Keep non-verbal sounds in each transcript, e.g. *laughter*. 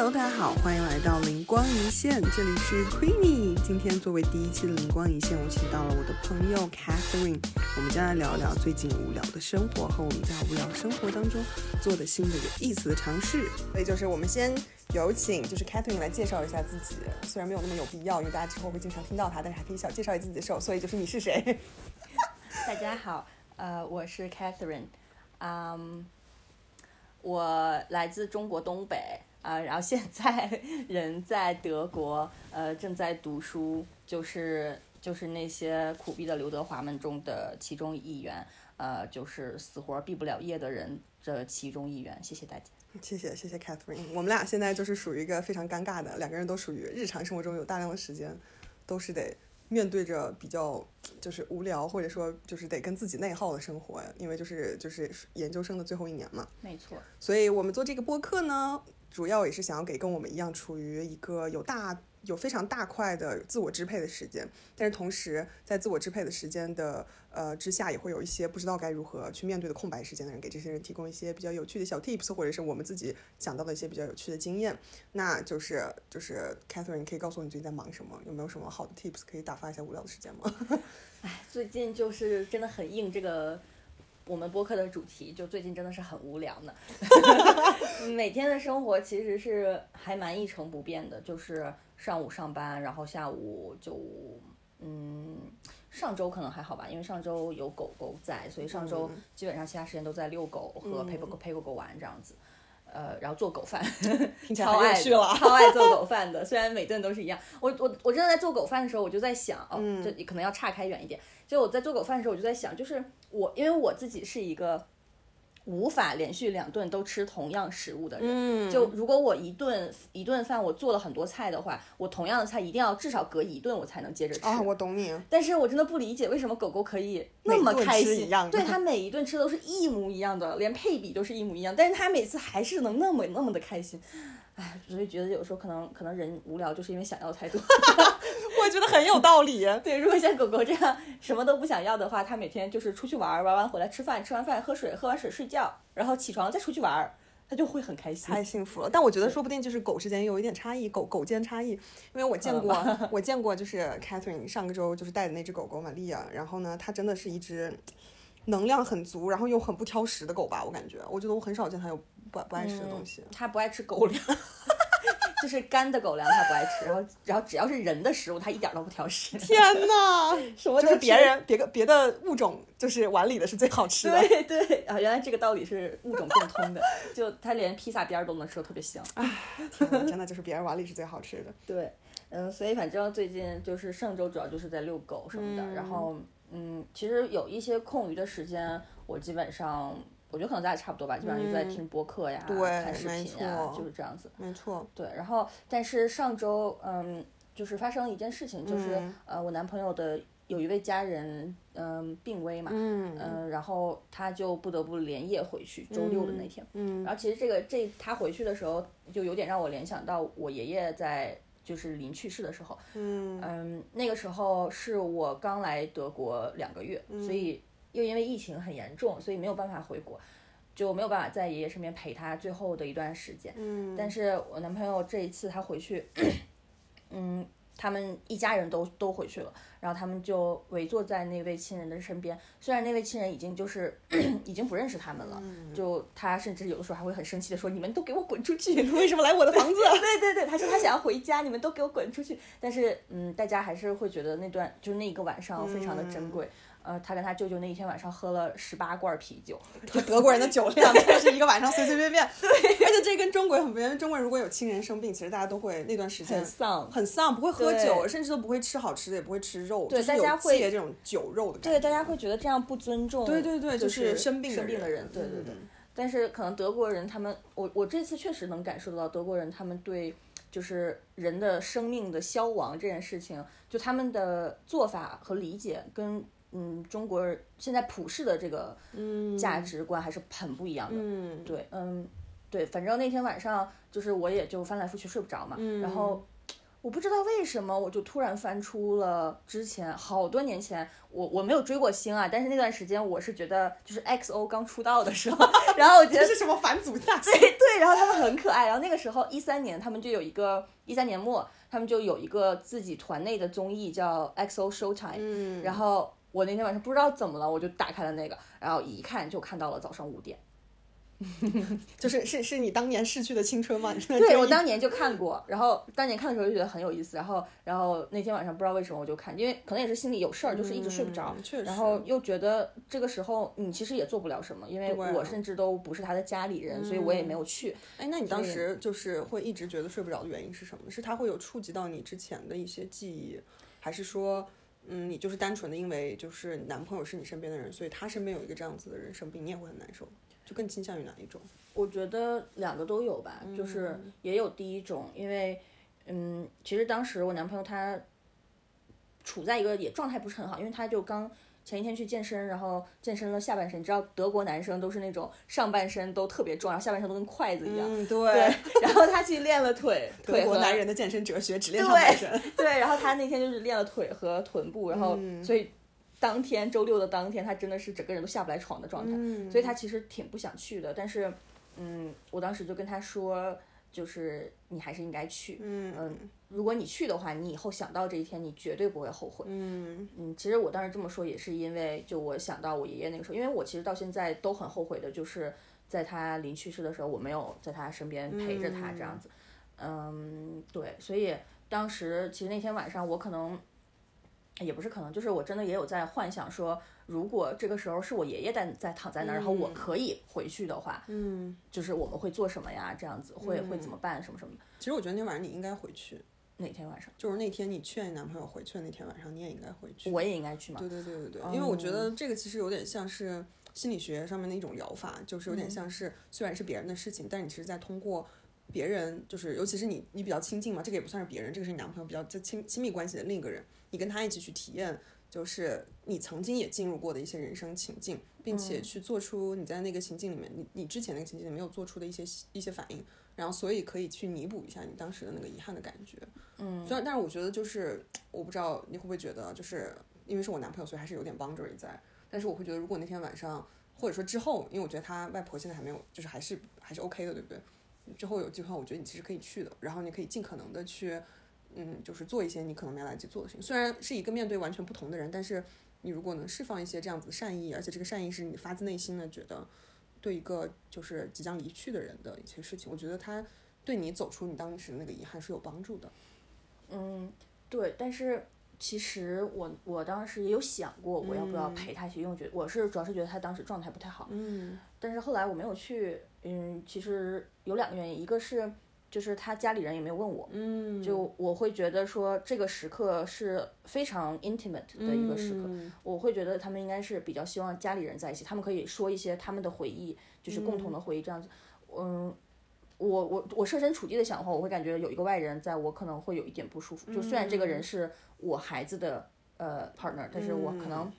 Hello，大家好，欢迎来到灵光一现，这里是 Queenie。今天作为第一期的灵光一现，我请到了我的朋友 Catherine，我们将来聊聊最近无聊的生活和我们在无聊生活当中做的新的有意思的尝试。所以就是我们先有请就是 Catherine 来介绍一下自己，虽然没有那么有必要，因为大家之后会经常听到她，但是还可以小介绍一下自己的时候，所以就是你是谁？*laughs* 大家好，呃，我是 Catherine，嗯，我来自中国东北。啊，然后现在 *laughs* 人在德国，呃，正在读书，就是就是那些苦逼的刘德华们中的其中一员，呃，就是死活毕不了业的人的其中一员。谢谢大家，*laughs* 谢谢谢谢 Catherine，我们俩现在就是属于一个非常尴尬的，两个人都属于日常生活中有大量的时间，都是得面对着比较就是无聊或者说就是得跟自己内耗的生活，因为就是就是研究生的最后一年嘛。没错，所以我们做这个播客呢。主要也是想要给跟我们一样处于一个有大有非常大块的自我支配的时间，但是同时在自我支配的时间的呃之下，也会有一些不知道该如何去面对的空白时间的人，给这些人提供一些比较有趣的小 tips，或者是我们自己想到的一些比较有趣的经验。那就是就是 Catherine，你可以告诉我你最近在忙什么？有没有什么好的 tips 可以打发一下无聊的时间吗？*laughs* 哎，最近就是真的很硬这个。我们播客的主题就最近真的是很无聊呢，*laughs* 每天的生活其实是还蛮一成不变的，就是上午上班，然后下午就嗯，上周可能还好吧，因为上周有狗狗在，所以上周基本上其他时间都在遛狗和陪狗狗陪狗狗玩这样子。呃，然后做狗饭，*laughs* 超爱超爱做狗饭的。虽然每顿都是一样，我我我真的在做狗饭的时候，我就在想，哦，这可能要岔开远一点。就我在做狗饭的时候，我就在想，就是我因为我自己是一个。无法连续两顿都吃同样食物的人，就如果我一顿一顿饭我做了很多菜的话，我同样的菜一定要至少隔一顿我才能接着吃。啊，我懂你。但是我真的不理解为什么狗狗可以那么开心，对它每一顿吃都是一模一样的，连配比都是一模一样，但是它每次还是能那么那么的开心。哎，所以觉得有时候可能可能人无聊，就是因为想要太多。*laughs* 我觉得很有道理。对，如果像狗狗这样什么都不想要的话，它每天就是出去玩，玩完回来吃饭，吃完饭喝水，喝完水睡觉，然后起床再出去玩，它就会很开心。太幸福了。但我觉得说不定就是狗之间有一点差异，狗狗间差异。因为我见过，*laughs* 我见过就是 Catherine 上个周就是带的那只狗狗玛利亚，然后呢，它真的是一只能量很足，然后又很不挑食的狗吧？我感觉，我觉得我很少见它有不不爱吃的东西。它不爱吃狗粮。*laughs* 就是干的狗粮，它不爱吃。然后，然后只要是人的食物，它一点都不挑食。*laughs* 天哪，什么？就是别人别个别的物种，就是碗里的是最好吃的。对对啊，原来这个道理是物种共通的。就它连披萨边儿都能吃的特别香。哎，天哪，真的就是别人碗里是最好吃的。对，嗯，所以反正最近就是上周主要就是在遛狗什么的。然后，嗯，其实有一些空余的时间，我基本上。我觉得可能咱俩差不多吧，基本上就在听播客呀，看视频呀，就是这样子。没错。对，然后但是上周，嗯，就是发生了一件事情，就是呃，我男朋友的有一位家人，嗯，病危嘛，嗯嗯，然后他就不得不连夜回去，周六的那天。嗯。然后其实这个这他回去的时候，就有点让我联想到我爷爷在就是临去世的时候。嗯。嗯，那个时候是我刚来德国两个月，所以。又因为疫情很严重，所以没有办法回国，就没有办法在爷爷身边陪他最后的一段时间。嗯，但是我男朋友这一次他回去，*coughs* 嗯，他们一家人都都回去了，然后他们就围坐在那位亲人的身边。虽然那位亲人已经就是 *clears throat* 已经不认识他们了，就他甚至有的时候还会很生气的说：“你们都给我滚出去！*laughs* 为什么来我的房子？*laughs* ”对对对，他说他想要回家，你们都给我滚出去。但是嗯，大家还是会觉得那段就是那一个晚上非常的珍贵。呃，他跟他舅舅那一天晚上喝了十八罐啤酒，*laughs* 德国人的酒量真的是一个晚上随随便便。*laughs* 对，而且这跟中国很不一样。中国人如果有亲人生病，其实大家都会那段时间很丧，很丧，不会喝酒，甚至都不会吃好吃的，也不会吃肉，对，大家会这种酒肉的感觉。对，大家会觉得这样不尊重。对对对，就是生病生病的人。对对对。但是可能德国人他们，我我这次确实能感受到德国人他们对就是人的生命的消亡这件事情，就他们的做法和理解跟。嗯，中国人现在普世的这个价值观还是很不一样的。嗯，对，嗯，对，反正那天晚上就是我也就翻来覆去睡不着嘛。嗯，然后我不知道为什么，我就突然翻出了之前好多年前，我我没有追过星啊，但是那段时间我是觉得就是 XO 刚出道的时候，*laughs* 然后我觉得这是什么反祖大对对，然后他们很可爱，然后那个时候一三年他们就有一个一三年末，他们就有一个自己团内的综艺叫 XO Showtime，嗯，然后我那天晚上不知道怎么了，我就打开了那个，然后一看就看到了早上五点。*laughs* 就是是是你当年逝去的青春吗？对我当年就看过，然后当年看的时候就觉得很有意思，然后然后那天晚上不知道为什么我就看，因为可能也是心里有事儿，就是一直睡不着，嗯确实然后又觉得这个时候你其实也做不了什么，因为我甚至都不是他的家里人，所以我也没有去。哎，那你当时就是会一直觉得睡不着的原因是什么？是他会有触及到你之前的一些记忆，还是说，嗯，你就是单纯的因为就是男朋友是你身边的人，所以他身边有一个这样子的人生病，你也会很难受？就更倾向于哪一种？我觉得两个都有吧，就是也有第一种，因为嗯，其实当时我男朋友他处在一个也状态不是很好，因为他就刚前一天去健身，然后健身了下半身，你知道德国男生都是那种上半身都特别壮，然后下半身都跟筷子一样，嗯，对对，，*laughs* 然后他去练了腿，*laughs* 德腿和国男人的健身哲学只练上半身。对，然后他那天就是练了腿和臀部，然后嗯所以当天周六的当天，他真的是整个人都下不来床的状态，嗯所以他其实挺不想去的。但是，嗯，我当时就跟他说，就是你还是应该去，嗯如果你去的话，你以后想到这一天，你绝对不会后悔。嗯嗯，其实我当时这么说也是因为，就我想到我爷爷那个时候，因为我其实到现在都很后悔的，就是在他临去世的时候，我没有在他身边陪着他这样子。嗯，对，所以当时其实那天晚上我可能也不是可能，就是我真的也有在幻想说，如果这个时候是我爷爷在在躺在那儿，然后我可以回去的话，嗯，就是我们会做什么呀？这样子会会怎么办？什么什么的。其实我觉得那天晚上你应该回去，哪天晚上就是那天你劝你男朋友回去的那天晚上，你也应该回去。我也应该去吗？对对对对对，因为我觉得这个其实有点像是心理学上面的一种疗法，就是有点像是虽然是别人的事情，但你其实在通过别人，就是尤其是你你比较亲近嘛，这个也不算是别人，这个是你男朋友比较在亲亲密关系的另一个人，你跟他一起去体验，就是你曾经也进入过的一些人生情境，并且去做出你在那个情境里面，你你之前那个情境里没有做出的一些一些反应，然后所以可以去弥补一下你当时的那个遗憾的感觉。嗯，虽然但是我觉得就是我不知道你会不会觉得，就是因为是我男朋友，所以还是有点 boundary 在。但是我会觉得，如果那天晚上，或者说之后，因为我觉得他外婆现在还没有，就是还是还是 OK 的，对不对？之后有计划，我觉得你其实可以去的，然后你可以尽可能的去，嗯，就是做一些你可能没来得及做的事情。虽然是一个面对完全不同的人，但是你如果能释放一些这样子的善意，而且这个善意是你发自内心的觉得对一个就是即将离去的人的一些事情，我觉得他对你走出你当时那个遗憾是有帮助的。嗯，对，但是其实我我当时也有想过，我要不要陪他去，因为我觉得我是主要是觉得他当时状态不太好。嗯但是后来我没有去，嗯，其实有两个原因，一个是就是他家里人也没有问我，嗯，就我会觉得说这个时刻是非常 intimate 的一个时刻，嗯我会觉得他们应该是比较希望家里人在一起，他们可以说一些他们的回忆，就是共同的回忆这样子。嗯，我我我设身处地的想的话，我会感觉有一个外人在我可能会有一点不舒服。就虽然这个人是我孩子的呃 partner，但是我可能。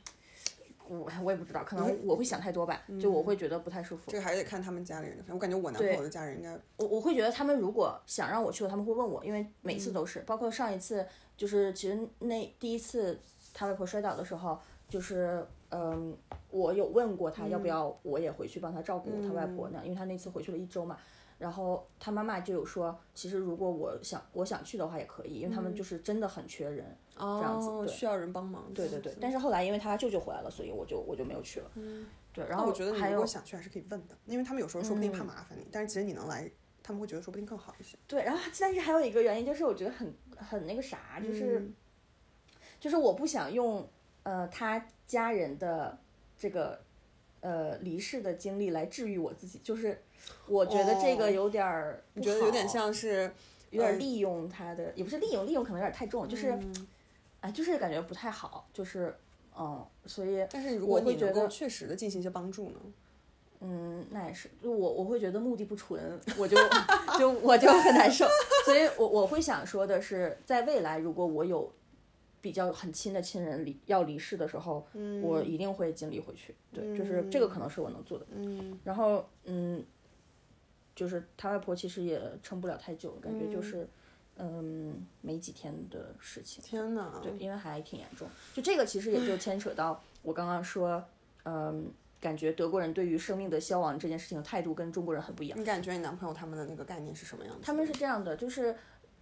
我我也不知道，可能我会想太多吧，就我会觉得不太舒服。这个还得看他们家里人的。我感觉我男朋友的家人应该，我我会觉得他们如果想让我去了，他们会问我，因为每次都是，包括上一次，就是其实那第一次他外婆摔倒的时候，就是嗯，我有问过他要不要我也回去帮他照顾他外婆呢，因为他那次回去了一周嘛。然后他妈妈就有说，其实如果我想我想去的话也可以，因为他们就是真的很缺人。这样子对需要人帮忙。对对对，但是后来因为他舅舅回来了，所以我就我就没有去了。嗯，对，然后我觉得你如果想去，还是可以问的，因为他们有时候说不定怕麻烦你，但是其实你能来，他们会觉得说不定更好一些。对，然后但是还有一个原因就是我觉得很很那个啥，就是、就是我不想用呃他家人的这个呃离世的经历来治愈我自己，就是我觉得这个有点儿、你觉得有点像是有点利用他的，也不是利用，利用可能有点太重，就是嗯。哎，就是感觉不太好，就是嗯，所以但是如果你能够会觉得确实的进行一些帮助呢？嗯，那也是，就我我会觉得目的不纯，我就就我就很难受，*laughs* 所以我我会想说的是，在未来如果我有比较很亲的亲人离要离世的时候，我一定会尽力回去。对，就是这个可能是我能做的。嗯然后嗯，就是他外婆其实也撑不了太久，感觉就是嗯没几天的事情。天哪！对，因为还挺严重。就这个其实也就牵扯到我刚刚说，嗯，感觉德国人对于生命的消亡这件事情的态度跟中国人很不一样。你感觉你男朋友他们的那个概念是什么样的？他们是这样的，就是，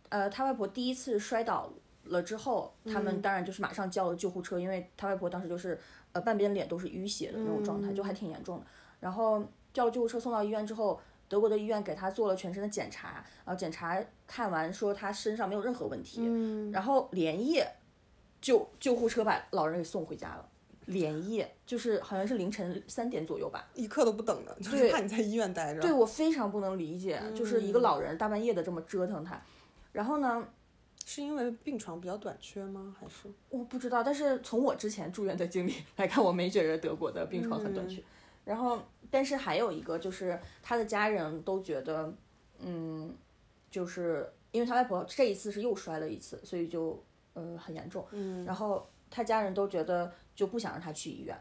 呃，他外婆第一次摔倒了之后，他们当然就是马上叫了救护车，因为他外婆当时就是呃半边脸都是淤血的那种状态，就还挺严重的。然后叫了救护车送到医院之后，德国的医院给他做了全身的检查，然后检查看完说他身上没有任何问题，然后连夜救救护车把老人给送回家了。连夜就是好像是凌晨三点左右吧，一刻都不等的，*laughs* 就是怕你在医院待着。对我非常不能理解，就是一个老人大半夜的这么折腾他。然后呢，是因为病床比较短缺吗？还是我不知道，但是从我之前住院的经历来看，我没觉得德国的病床很短缺。然后，但是还有一个就是他的家人都觉得，嗯，就是因为他外婆这一次是又摔了一次，所以就呃很严重。嗯，然后他家人都觉得就不想让他去医院。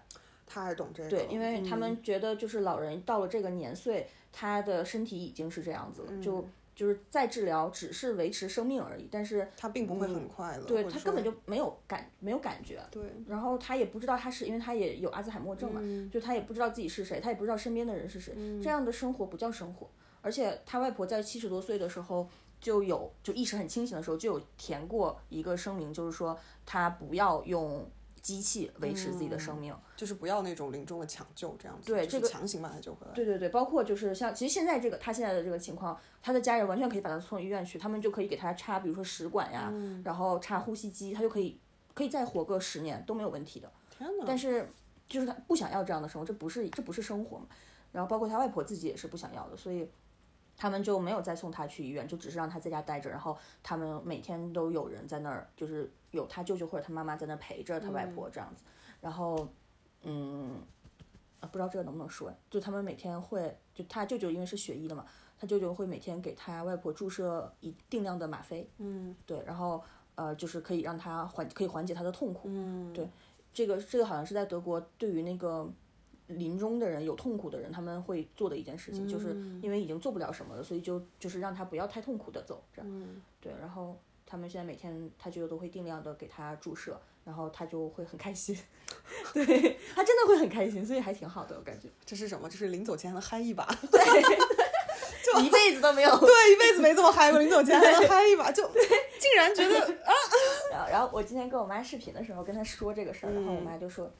他还懂这个？对，因为他们觉得就是老人到了这个年岁，他的身体已经是这样子了，就就是再治疗只是维持生命而已，但是他并不会很快乐，对他根本就没有感没有感觉。对，然后他也不知道他是因为他也有阿兹海默症嘛，就他也不知道自己是谁，他也不知道身边的人是谁，这样的生活不叫生活。而且他外婆在七十多岁的时候就有就意识很清醒的时候就有填过一个声明，就是说他不要用机器维持自己的生命。就是不要那种临终的抢救这样子，对这个强行把他救回来。对对对，包括就是像其实现在这个他现在的这个情况，他的家人完全可以把他送医院去，他们就可以给他插，比如说食管呀，然后插呼吸机，他就可以可以再活个十年都没有问题的。天哪！但是就是他不想要这样的生活，这不是这不是生活嘛。然后包括他外婆自己也是不想要的，所以他们就没有再送他去医院，就只是让他在家待着。然后他们每天都有人在那儿，就是有他舅舅或者他妈妈在那儿陪着他外婆这样子。然后，嗯，啊，不知道这个能不能说，就他们每天会，就他舅舅因为是学医的嘛，他舅舅会每天给他外婆注射一定量的吗啡，嗯，对，然后呃，就是可以让他缓，可以缓解他的痛苦，嗯，对，这个这个好像是在德国对于那个临终的人有痛苦的人，他们会做的一件事情，就是因为已经做不了什么了，所以就就是让他不要太痛苦的走，这样，对，然后他们现在每天他舅舅都会定量的给他注射，然后他就会很开心，*laughs* 对他真的会很开心，所以还挺好的，我感觉，这是什么？就是临走前还能嗨一把，对 *laughs* 一辈子都没有。对，一辈子没这么嗨过，临走前还能嗨一把，就竟然觉得 *laughs* 啊，然后，然后我今天跟我妈视频的时候跟她说这个事儿，然后我妈就说，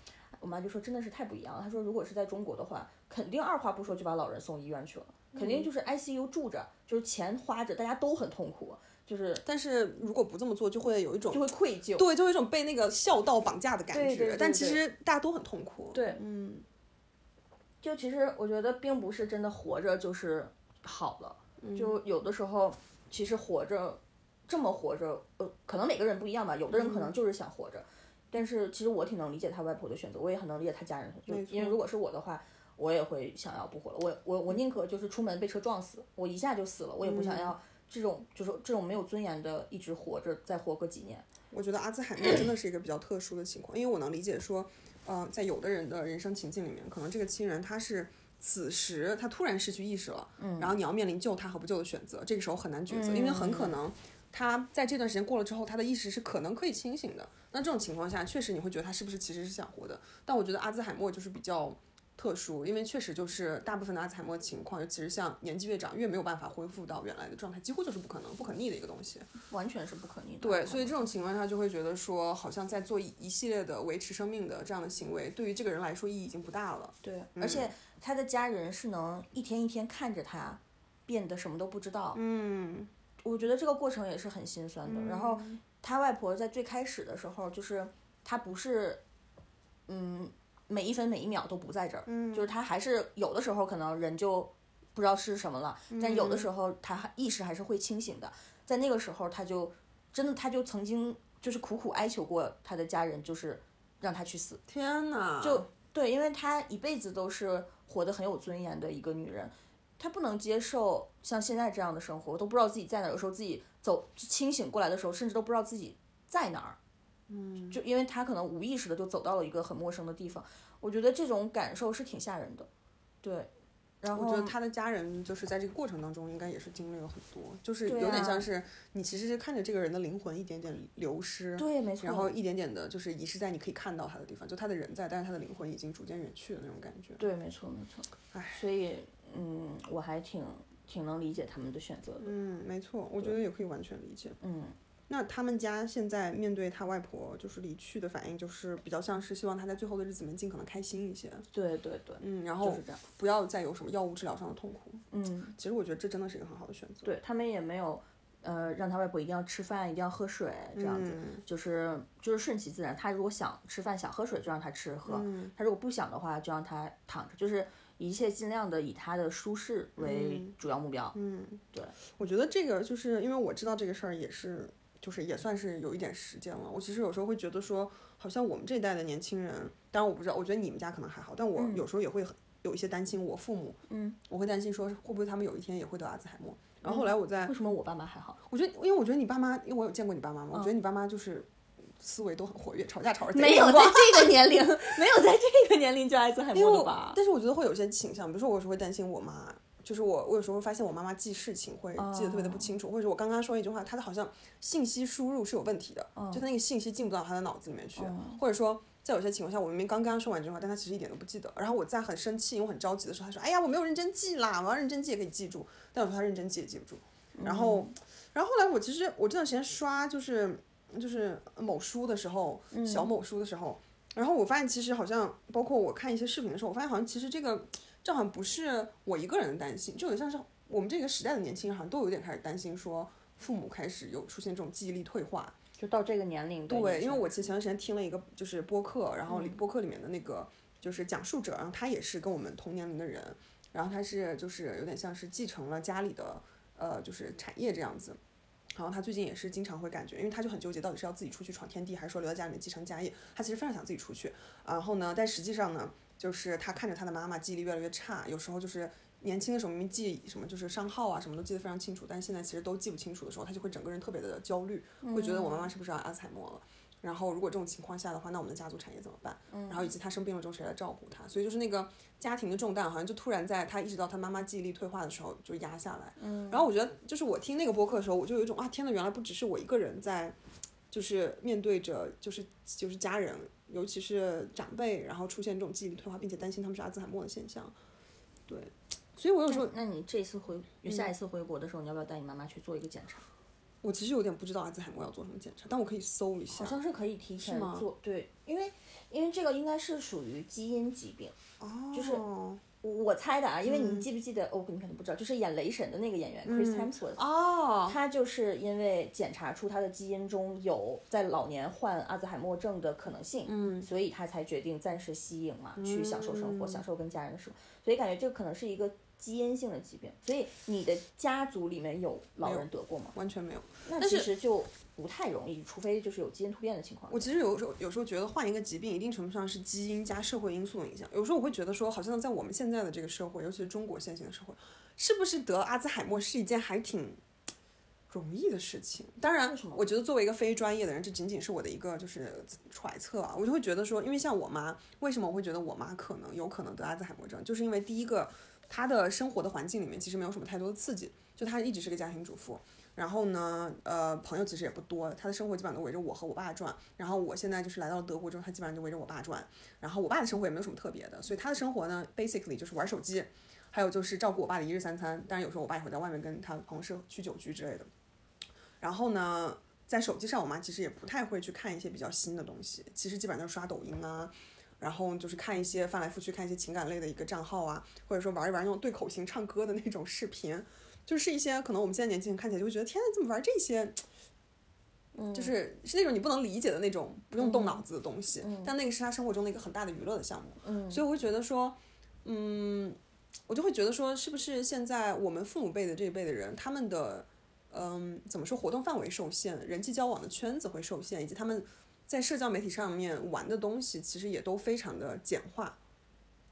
我妈就说真的是太不一样了。她说如果是在中国的话，肯定二话不说就把老人送医院去了，肯定就是 ICU 住着，就是钱花着，大家都很痛苦，就是但是如果不这么做，就会有一种就会愧疚。对，就有一种被那个孝道绑架的感觉。对对对但其实大家都很痛苦。对，嗯，就其实我觉得并不是真的活着就是好了，就有的时候其实活着这么活着，呃，可能每个人不一样吧，有的人可能就是想活着，但是其实我挺能理解他外婆的选择，我也很能理解他家人，就因为如果是我的话。我也会想要不活了，我我我宁可就是出门被车撞死，我一下就死了，我也不想要这种就是这种没有尊严的一直活着再活个几年。我觉得阿兹海默真的是一个比较特殊的情况，因为我能理解说，呃，在有的人的人生情境里面，可能这个亲人他是此时他突然失去意识了，嗯，然后你要面临救他和不救的选择，这个时候很难抉择，因为很可能他在这段时间过了之后，他的意识是可能可以清醒的。那这种情况下，确实你会觉得他是不是其实是想活的？但我觉得阿兹海默就是比较。特殊，因为确实就是大部分的阿兹海默情况，尤其是像年纪越长越没有办法恢复到原来的状态，几乎就是不可能、不可逆的一个东西。完全是不可逆的。对，所以这种情况下就会觉得说，好像在做一一系列的维持生命的这样的行为，对于这个人来说意义已经不大了。对，而且他的家人是能一天一天看着他变得什么都不知道。嗯，我觉得这个过程也是很心酸的。然后他外婆在最开始的时候，就是他不是，嗯，每一分每一秒都不在这儿，就是他还是有的时候可能人就不知道是什么了，但有的时候他意识还是会清醒的。在那个时候，他就真的他就曾经就是苦苦哀求过他的家人，就是让他去死。天哪！就对，因为她一辈子都是活得很有尊严的一个女人，她不能接受像现在这样的生活，我都不知道自己在哪儿。有时候自己走清醒过来的时候，甚至都不知道自己在哪儿。嗯，就因为他可能无意识的就走到了一个很陌生的地方，我觉得这种感受是挺吓人的。对，然后我觉得他的家人就是在这个过程当中，应该也是经历了很多，就是有点啊像是你其实是看着这个人的灵魂一点点流失，对，没错。然后一点点的就是遗失在你可以看到他的地方，就他的人在，但是他的灵魂已经逐渐远去的那种感觉。对，没错，没错。唉，所以嗯，我还挺挺能理解他们的选择的。嗯，没错，我觉得也可以完全理解。嗯，那他们家现在面对他外婆就是离去的反应，就是比较像是希望他在最后的日子里面尽可能开心一些，对对对，嗯，然后就是这样。不要再有什么药物治疗上的痛苦。嗯，其实我觉得这真的是一个很好的选择。对他们也没有呃让他外婆一定要吃饭，一定要喝水这样子，嗯就是就是顺其自然。他如果想吃饭想喝水，就让他吃喝；嗯他如果不想的话，就让他躺着，就是一切尽量的以他的舒适为主要目标。嗯，对，我觉得这个就是因为我知道这个事儿也是，就是也算是有一点时间了。我其实有时候会觉得说，好像我们这一代的年轻人，当然我不知道，我觉得你们家可能还好，但我有时候也会很有一些担心，我父母，嗯，我会担心说会不会他们有一天也会得阿兹海默。然后后来我在，为什么我爸妈还好？我觉得，因为我觉得你爸妈，因为我有见过你爸妈嘛，我觉得你爸妈就是思维都很活跃，吵架吵着贼没有在这个年龄，*laughs* 没有在这个年龄就阿兹海因为我默的吧？但是我觉得会有一些倾向，比如说我有时候会担心我妈，就是我我有时候会发现我妈妈记事情会记得特别的不清楚，或者我刚刚说一句话，她的好像信息输入是有问题的，就她那个信息进不到她的脑子里面去，或者说。在有些情况下，我明明刚刚说完这句话，但她其实一点都不记得。然后我在很生气、我很着急的时候，她说：“哎呀，我没有认真记啦，我要认真记也可以记住。”但有时候她认真记也记不住。然后，然后后来我其实我这段时间刷就是就是某书的时候，小某书的时候，然后我发现其实好像包括我看一些视频的时候，我发现好像其实这个这好像不是我一个人的担心，就有点像是我们这个时代的年轻人好像都有点开始担心说父母开始有出现这种记忆力退化。就到这个年龄，对，因为我其实前段时间听了一个就是播客，然后播客里面的那个就是讲述者，然后他也是跟我们同年龄的人，然后他是就是有点像是继承了家里的呃就是产业这样子。然后他最近也是经常会感觉，因为他就很纠结，到底是要自己出去闯天地，还是说留在家里面继承家业。他其实非常想自己出去，然后呢，但实际上呢，就是他看着他的妈妈记忆力越来越差，有时候就是年轻的时候明明记什么就是商号啊什么都记得非常清楚，但现在其实都记不清楚的时候，他就会整个人特别的焦虑，会觉得我妈妈是不是要阿兹海默了。然后如果这种情况下的话，那我们的家族产业怎么办？然后以及他生病了之后谁来照顾他？所以就是那个家庭的重担，好像就突然在他意识到他妈妈记忆力退化的时候就压下来。嗯，然后我觉得就是我听那个播客的时候，我就有一种啊，天呐，原来不只是我一个人在，就是面对着就是就是家人，尤其是长辈，然后出现这种记忆力退化，并且担心他们是阿兹海默的现象。对，所以我有时候那你这次回下一次回国的时候，你要不要带你妈妈去做一个检查？我其实有点不知道阿兹海默要做什么检查，但我可以搜一下。好像是可以提前做，对，因为因为这个应该是属于基因疾病，哦，就是我我猜的啊，因为你记不记得？哦，你可能不知道，就是演雷神的那个演员 Chris Hemsworth，、哦，他就是因为检查出他的基因中有在老年患阿兹海默症的可能性，嗯，所以他才决定暂时息影嘛，去享受生活，享受跟家人的生活。所以感觉这可能是一个基因性的疾病。所以你的家族里面有老人得过吗？完全没有。那其实就不太容易，除非就是有基因突变的情况。我其实有时候有时候觉得患一个疾病，一定程度上是基因加社会因素的影响。有时候我会觉得说，好像在我们现在的这个社会，尤其是中国现行的社会，是不是得阿兹海默是一件还挺容易的事情？当然，我觉得作为一个非专业的人，这仅仅是我的一个就是揣测啊。我就会觉得说，因为像我妈，为什么我会觉得我妈可能有可能得阿兹海默症，就是因为第一个，她的生活的环境里面其实没有什么太多的刺激，就她一直是个家庭主妇。然后呢，呃，朋友其实也不多，他的生活基本上都围着我和我爸转。然后我现在就是来到了德国之后，他基本上就围着我爸转。然后我爸的生活也没有什么特别的，所以他的生活呢，basically 就是玩手机，还有就是照顾我爸的一日三餐。当然有时候我爸也会在外面跟他同事去酒局之类的。然后呢，在手机上，我妈其实也不太会去看一些比较新的东西，其实基本上就是刷抖音啊，然后就是看一些翻来覆去看一些情感类的一个账号啊，或者说玩一玩那种对口型唱歌的那种视频。就是一些可能我们现在年轻人看起来就会觉得，天呐，怎么玩这些？嗯就是是那种你不能理解的那种不用动脑子的东西，但那个是他生活中的一个很大的娱乐的项目。嗯，所以我会觉得说，嗯，我就会觉得说，是不是现在我们父母辈的这一辈的人，他们的嗯怎么说活动范围受限，人际交往的圈子会受限，以及他们在社交媒体上面玩的东西，其实也都非常的简化。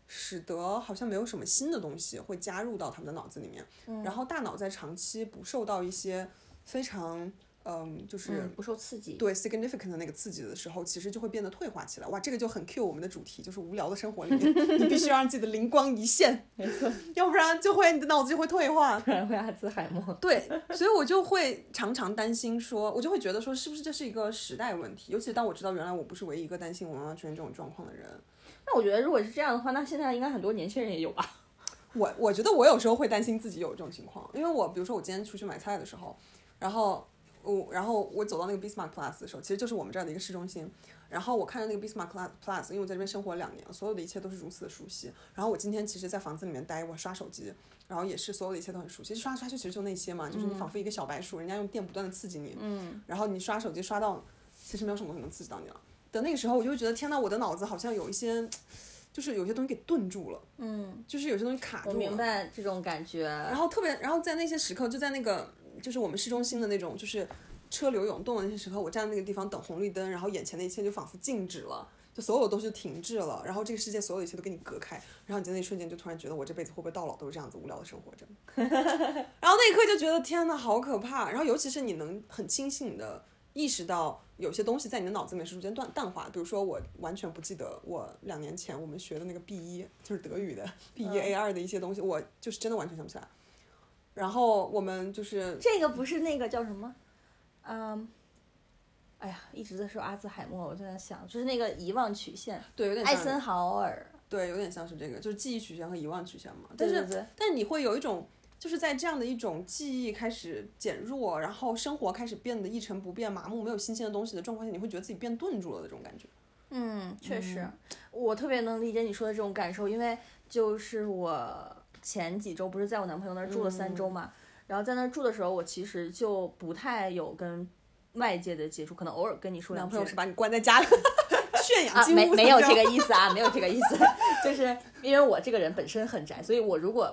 使得好像没有什么新的东西会加入到他们的脑子里面，然后大脑在长期不受到一些非常嗯，就是不受刺激。对 significant 的那个刺激的时候，其实就会变得退化起来。哇，这个就很 cue 我们的主题，就是无聊的生活里面，*laughs* 你必须让自己的灵光一现，没错，要不然就会你的脑子就会退化，不然会阿兹海默。对，所以我就会常常担心说，我就会觉得说，是不是这是一个时代问题？尤其当我知道原来我不是唯一一个担心我妈妈出现这种状况的人。那我觉得如果是这样的话，那现在应该很多年轻人也有吧？我我觉得我有时候会担心自己有这种情况，因为我比如说我今天出去买菜的时候，然后。我然后我走到那个 Bismarck Plus 的时候，其实就是我们这儿的一个市中心。然后我看着那个 Bismarck Plus，因为我在这边生活了两年，所有的一切都是如此的熟悉。然后我今天其实，在房子里面待，我刷手机，然后也是所有的一切都很熟悉。刷刷就其实就那些嘛，就是你仿佛一个小白鼠，人家用电不断的刺激你。嗯。然后你刷手机刷到，其实没有什么能刺激到你了。等那个时候，我就会觉得天呐，我的脑子好像有一些，就是有些东西给顿住了。嗯。就是有些东西卡住了。我明白这种感觉。然后特别，然后在那些时刻，就在那个，就是我们市中心的那种，就是。车流涌动的那些时刻，我站在那个地方等红绿灯，然后眼前的一切就仿佛静止了，就所有东西停滞了，然后这个世界所有一切都跟你隔开，然后你在那一瞬间就突然觉得我这辈子会不会到老都是这样子无聊的生活着？*laughs* 然后那一刻就觉得天呐，好可怕！然后尤其是你能很清醒的意识到有些东西在你的脑子里面是逐渐淡淡化，比如说我完全不记得我两年前我们学的那个 B 一就是德语的 B 一 A 二的一些东西，我就是真的完全想不起来。然后我们就是这个不是那个叫什么？嗯。哎呀，一直在说阿兹海默，我就在想，就是那个遗忘曲线，对，有点艾森豪尔，对，有点像是这个，就是记忆曲线和遗忘曲线嘛。但是，但是你会有一种，就是在这样的一种记忆开始减弱，然后生活开始变得一成不变、麻木、没有新鲜的东西的状况下，你会觉得自己变钝住了的这种感觉。嗯，确实，我特别能理解你说的这种感受，因为就是我前几周不是在我男朋友那儿住了三周嘛，然后在那儿住的时候，我其实就不太有跟。外界的接触，可能偶尔跟你说两句。男朋友是把你关在家里 *laughs* 炫耀，没没有这个意思啊，没有这个意思，就是因为我这个人本身很宅，所以我如果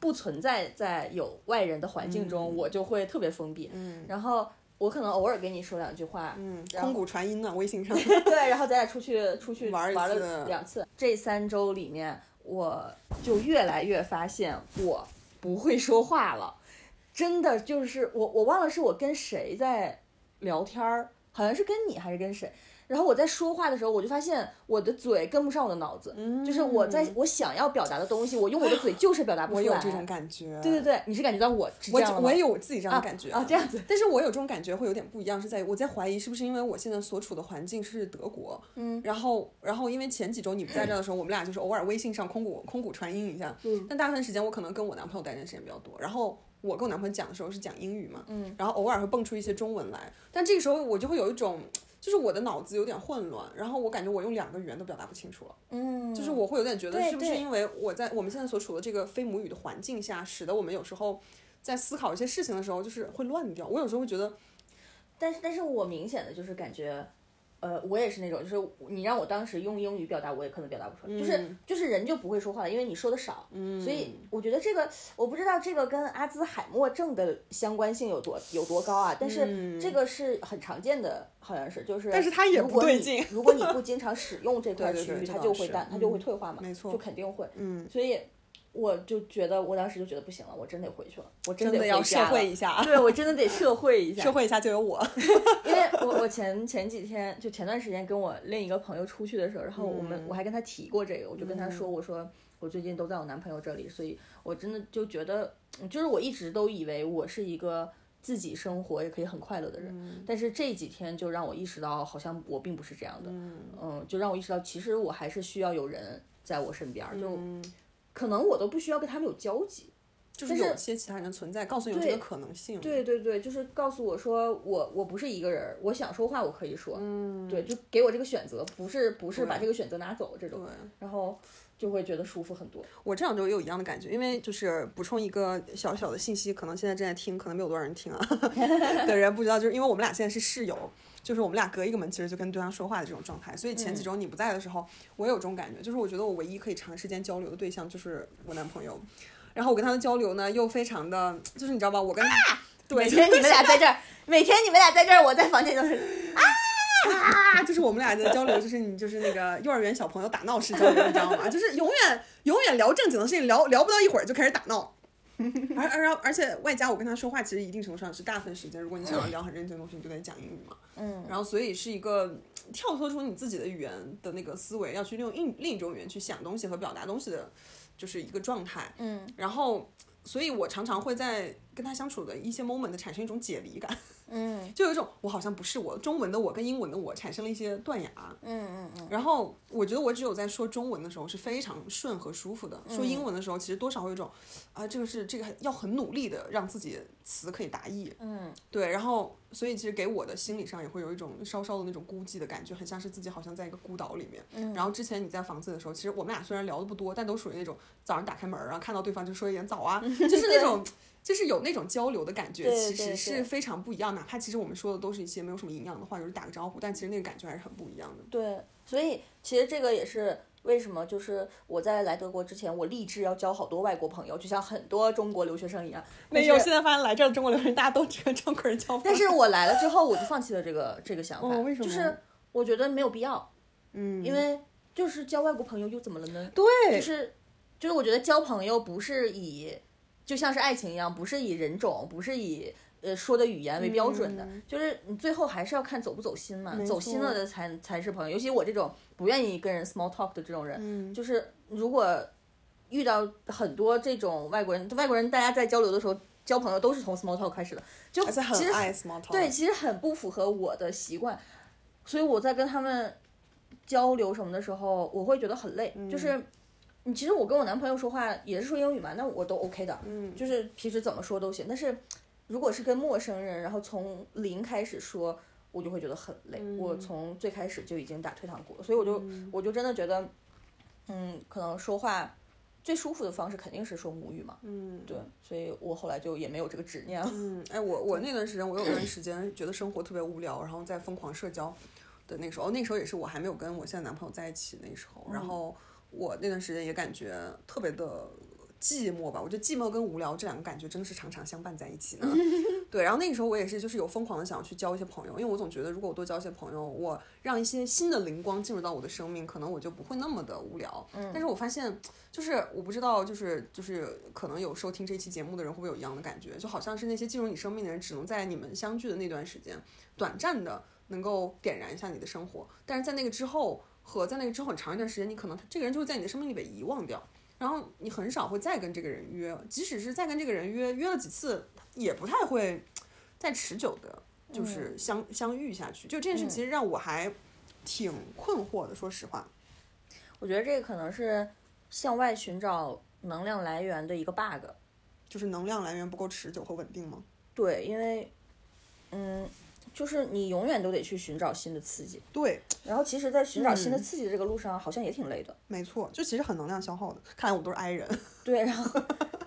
不存在在有外人的环境中，我就会特别封闭。嗯，然后我可能偶尔跟你说两句话，嗯，空谷传音呢，微信上。*laughs* 对，然后咱俩出去出去玩玩了两次。这三周里面，我就越来越发现我不会说话了，真的就是我我忘了是我跟谁在。聊天儿好像是跟你还是跟谁，然后我在说话的时候，我就发现我的嘴跟不上我的脑子，就是我在我想要表达的东西，我用我的嘴就是表达不出来。我有这种感觉。对对对，你是感觉到我我我也有我自己这样的感觉啊，这样子。但是我有这种感觉会有点不一样，是在我在怀疑是不是因为我现在所处的环境是德国，嗯，然后然后因为前几周你不在这的时候，我们俩就是偶尔微信上空谷空谷传音一下，嗯，但大部分时间我可能跟我男朋友待的时间比较多，然后。我跟我男朋友讲的时候是讲英语嘛，嗯，然后偶尔会蹦出一些中文来，但这个时候我就会有一种，就是我的脑子有点混乱，然后我感觉我用两个语言都表达不清楚了，嗯，就是我会有点觉得是不是因为我在我们现在所处的这个非母语的环境下，使得我们有时候在思考一些事情的时候就是会乱掉。我有时候会觉得，但是但是我明显的就是感觉。呃，我也是那种，就是你让我当时用英语表达，我也可能表达不出来，就是就是人就不会说话了，因为你说的少，所以我觉得这个我不知道这个跟阿兹海默症的相关性有多有多高啊，但是这个是很常见的，好像是就是，但是它也不对劲，如果你 *laughs* 不经常使用这块区域，它就会淡，它就会退化嘛，没错，就肯定会，嗯，所以。我就觉得，我当时就觉得不行了，我真得回去了，我真的要社会一下，对我真的得社会一下，社会一下就有我，*laughs* 因为我我前前几天就前段时间跟我另一个朋友出去的时候，然后我们我还跟他提过这个，我就跟他说，我说我最近都在我男朋友这里，所以我真的就觉得，就是我一直都以为我是一个自己生活也可以很快乐的人，但是这几天就让我意识到，好像我并不是这样的，嗯，就让我意识到，其实我还是需要有人在我身边，就。可能我都不需要跟他们有交集，就是有些其他人存在，告诉你有这个可能性。对对对，就是告诉我说我我不是一个人，我想说话我可以说，嗯，对，就给我这个选择，不是不是把这个选择拿走这种，然后就会觉得舒服很多。我这两周也有一样的感觉，因为就是补充一个小小的信息，可能现在正在听，可能没有多少人听啊 *laughs* 的人不知道，就是因为我们俩现在是室友。就是我们俩隔一个门，其实就跟对方说话的这种状态。所以前几周你不在的时候，我有这种感觉，就是我觉得我唯一可以长时间交流的对象就是我男朋友。然后我跟他的交流呢，又非常的，就是你知道吧？我跟他每天你们俩在这儿，*laughs* 每天你们俩在这儿，我在房间就是啊啊，就是我们俩的交流，就是你就是那个幼儿园小朋友打闹式交流，你知道吗？就是永远永远聊正经的事情，聊聊不到一会儿就开始打闹。*laughs* 而而而且外加我跟他说话，其实一定程度上是大部分时间，如果你想要聊很认真的东西，你就得讲英语嘛。嗯，然后所以是一个跳脱出你自己的语言的那个思维，要去用另另一种语言去想东西和表达东西的，就是一个状态。嗯，然后所以我常常会在跟他相处的一些 moment 产生一种解离感。嗯就有一种我好像不是我，中文的我跟英文的我产生了一些断崖。嗯嗯嗯，然后我觉得我只有在说中文的时候是非常顺和舒服的，说英文的时候其实多少会有一种啊，这个是这个要很努力的让自己词可以达意。嗯，对，然后所以其实给我的心理上也会有一种稍稍的那种孤寂的感觉，很像是自己好像在一个孤岛里面。嗯然后之前你在房子的时候，其实我们俩虽然聊的不多，但都属于那种早上打开门儿，然后看到对方就说一点早啊，*laughs* 就是那种。就是有那种交流的感觉，其实是非常不一样。哪怕其实我们说的都是一些没有什么营养的话，就是打个招呼，但其实那个感觉还是很不一样的。对，所以其实这个也是为什么，就是我在来德国之前，我立志要交好多外国朋友，就像很多中国留学生一样。没有，现在发现来这儿的中国留学生，大家都只跟中国人交朋友。但是我来了之后，我就放弃了这个这个想法，哦为什么就是我觉得没有必要，嗯，因为就是交外国朋友又怎么了呢？对，就是就是我觉得交朋友不是以就像是爱情一样，不是以人种，不是以呃说的语言为标准的，就是你最后还是要看走不走心嘛，走心了的才才是朋友。尤其我这种不愿意跟人 small talk 的这种人，嗯就是如果遇到很多这种外国人，外国人大家在交流的时候交朋友都是从 small talk 开始的，就其实很爱 small talk。对，其实很不符合我的习惯，所以我在跟他们交流什么的时候，我会觉得很累。嗯就是你其实我跟我男朋友说话也是说英语嘛，那我都 OK 的，嗯，就是平时怎么说都行。但是如果是跟陌生人，然后从零开始说，我就会觉得很累。我从最开始就已经打退堂鼓了，所以我就、我就真的觉得，嗯，可能说话。最舒服的方式肯定是说母语嘛，嗯，对，所以我后来就也没有这个执念了。嗯，哎，我我那段时间，我有段时间觉得生活特别无聊，然后在疯狂社交的那时候，哦那时候也是我还没有跟我现在男朋友在一起那时候，然后我那段时间也感觉特别的寂寞吧。我觉得寂寞跟无聊这两个感觉真的是常常相伴在一起呢。*laughs* 对，然后那个时候我也是就是有疯狂的想要去交一些朋友，因为我总觉得如果我多交一些朋友，我让一些新的灵光进入到我的生命，可能我就不会那么的无聊。嗯，但是我发现就是我不知道，就是就是可能有收听这期节目的人会不会有一样的感觉，就好像是那些进入你生命的人，只能在你们相聚的那段时间，短暂的能够点燃一下你的生活，但是在那个之后和在那个之后很长一段时间，你可能这个人就会在你的生命里被遗忘掉，然后你很少会再跟这个人约，即使是再跟这个人约，约了几次也不太会再持久的，就是相、相遇下去。就这件事其实让我还挺困惑的，说实话。我觉得这个可能是向外寻找能量来源的一个 bug。就是能量来源不够持久和稳定吗？对，因为，嗯，就是你永远都得去寻找新的刺激，对，然后其实，在寻找新的刺激的这个路上，好像也挺累的。没错，就其实很能量消耗的。看来我们都是 I 人。对，然后，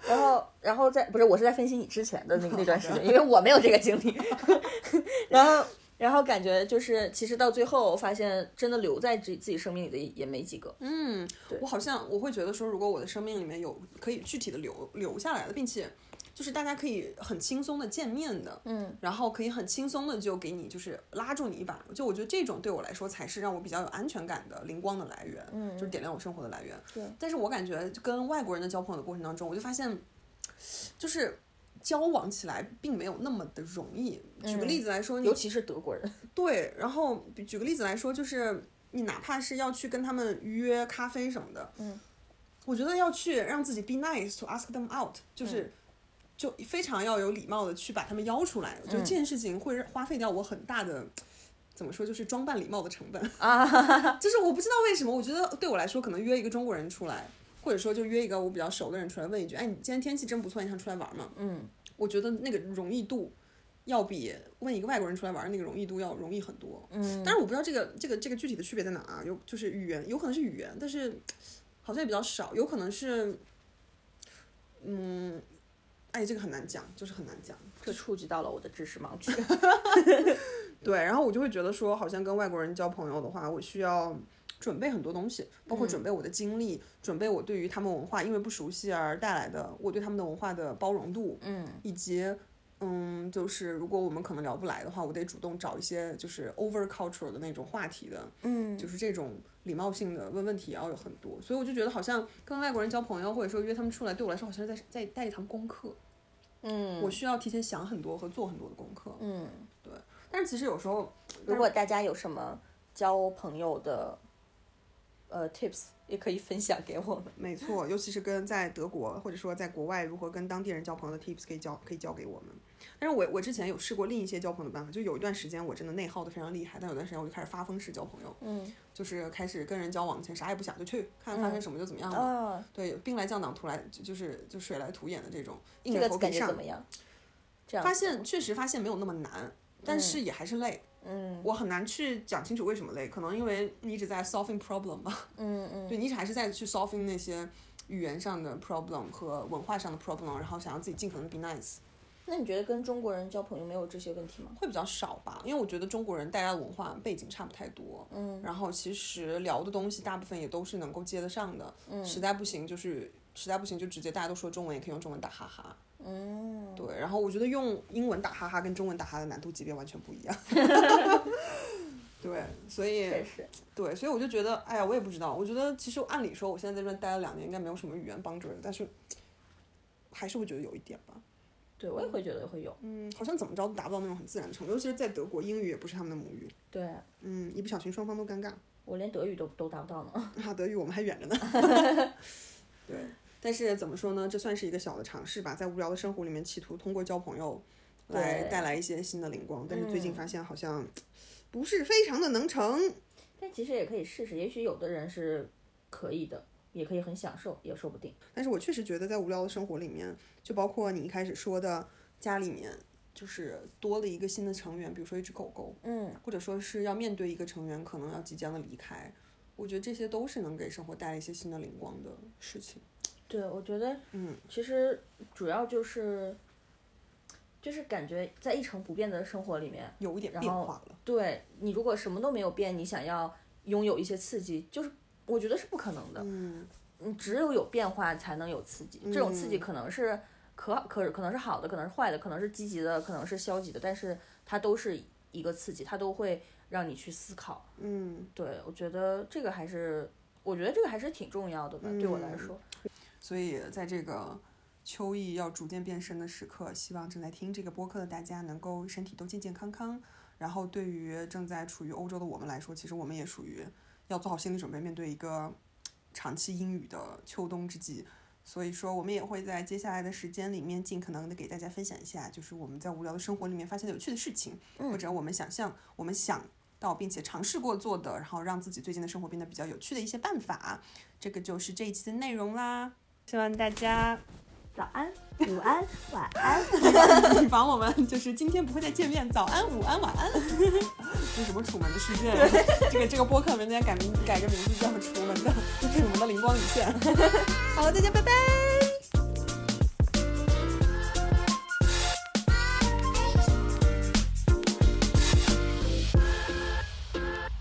然后，然后在不是，我是在分析你之前的那个那段时 *laughs* 间，因为我没有这个经历。*laughs* 然后，然后感觉就是，其实到最后发现，真的留在自己自己生命里的也没几个。嗯，我好像我会觉得说，如果我的生命里面有可以具体的留留下来的，并且就是大家可以很轻松的见面的，嗯，然后可以很轻松的就给你就是拉住你一把，就我觉得这种对我来说才是让我比较有安全感的灵光的来源，嗯就是点亮我生活的来源。对，但是我感觉跟外国人的交朋友的过程当中，我就发现，就是交往起来并没有那么的容易。举个例子来说，你尤其是德国人。对，然后举个例子来说，就是你哪怕是要去跟他们约咖啡什么的，嗯，我觉得要去让自己 be nice to ask them out，就是、就非常要有礼貌的去把他们邀出来。我觉得这件事情会花费掉我很大的。怎么说？就是装扮礼貌的成本啊，*laughs* 就是我不知道为什么，我觉得对我来说，可能约一个中国人出来，或者说就约一个我比较熟的人出来问一句：“哎，你今天天气真不错，你想出来玩吗？”嗯，我觉得那个容易度要比问一个外国人出来玩那个容易度要容易很多。嗯，但是我不知道这个这个这个具体的区别在哪啊？有就是语言，有可能是语言，但是好像也比较少，有可能是，嗯，哎，这个很难讲，就是很难讲。这触及到了我的知识盲区。*laughs* 对，然后我就会觉得说，好像跟外国人交朋友的话，我需要准备很多东西，包括准备我的经历，准备我对于他们文化因为不熟悉而带来的我对他们的文化的包容度，嗯以及嗯，就是如果我们可能聊不来的话，我得主动找一些就是 over cultural 的那种话题的，嗯，就是这种礼貌性的问问题也要有很多。所以我就觉得好像跟外国人交朋友，或者说约他们出来，对我来说好像是在在带一堂功课。嗯，我需要提前想很多和做很多的功课。嗯，对但是其实有时候，如果大家有什么交朋友的呃 tips，也可以分享给我们。*laughs* 没错，尤其是跟在德国或者说在国外如何跟当地人交朋友的 tips 可以教可以教给我们。但是我我之前有试过另一些交朋友的办法，就有一段时间我真的内耗的非常厉害，但有段时间我就开始发疯式交朋友，嗯，就是开始跟人交往前啥也不想就去看发生什么就怎么样了。啊，对，兵来将挡，土来就就是就水来土掩的这种硬这着头皮上个感觉怎。么样？这样发现确实发现没有那么难，但是也还是累。嗯我很难去讲清楚为什么累，可能因为你一直在 solving problem 吧，嗯 *laughs* 嗯。对你一直还是在去 solving 那些语言上的 problem 和文化上的 problem，然后想要自己尽可能 be nice，那你觉得跟中国人交朋友没有这些问题吗？会比较少吧，因为我觉得中国人大家的文化背景差不太多，嗯，然后其实聊的东西大部分也都是能够接得上的，嗯。实在不行就是实在不行就直接大家都说中文，也可以用中文打哈哈，嗯，对，然后我觉得用英文打哈哈跟中文打哈哈的难度级别完全不一样，*laughs* 对，所以，对，所以我就觉得，哎呀，我也不知道。我觉得其实按理说，我现在在这边待了两年，应该没有什么语言帮助人，但是还是会觉得有一点吧。对我也会觉得会有。嗯，好像怎么着都达不到那种很自然的程度，尤其是在德国，英语也不是他们的母语。对嗯，一不小心双方都尴尬。我连德语都都达不到呢。啊，德语我们还远着呢。*laughs* 对，但是怎么说呢？这算是一个小的尝试吧，在无聊的生活里面，企图通过交朋友来带来一些新的灵光。但是最近嗯发现好像不是非常的能成。但其实也可以试试，也许有的人是可以的，也可以很享受，也说不定。但是我确实觉得，在无聊的生活里面，就包括你一开始说的家里面，就是多了一个新的成员，比如说一只狗狗，嗯，或者说是要面对一个成员可能要即将的离开，我觉得这些都是能给生活带来一些新的灵光的事情。对，我觉得，嗯，其实主要就是，就是感觉在一成不变的生活里面，有一点变化了。对你如果什么都没有变，你想要拥有一些刺激，就是我觉得是不可能的。嗯你，只有有变化才能有刺激，这种刺激可能是可可可能是好的，可能是坏的，可能是积极的，可能是消极的，但是它都是一个刺激，它都会让你去思考。嗯，对我觉得这个还是，我觉得这个还是挺重要的吧，对我来说。所以在这个秋意要逐渐变深的时刻，希望正在听这个播客的大家能够身体都健健康康。然后对于正在处于欧洲的我们来说，其实我们也属于要做好心理准备，面对一个长期阴雨的秋冬之际。所以说，我们也会在接下来的时间里面，尽可能的给大家分享一下，就是我们在无聊的生活里面发现的有趣的事情，或者我们想象、我们想到并且尝试过做的，然后让自己最近的生活变得比较有趣的一些办法。这个就是这一期的内容啦。希望大家早安，午安，*laughs* 晚安。*laughs* 以防我们就是今天不会再见面，早安、午安、晚安。*laughs* 这是什么楚门的世界？这个这个播客名字要改名改个名字叫《楚门的楚门的灵光一现》。好了，大家拜拜。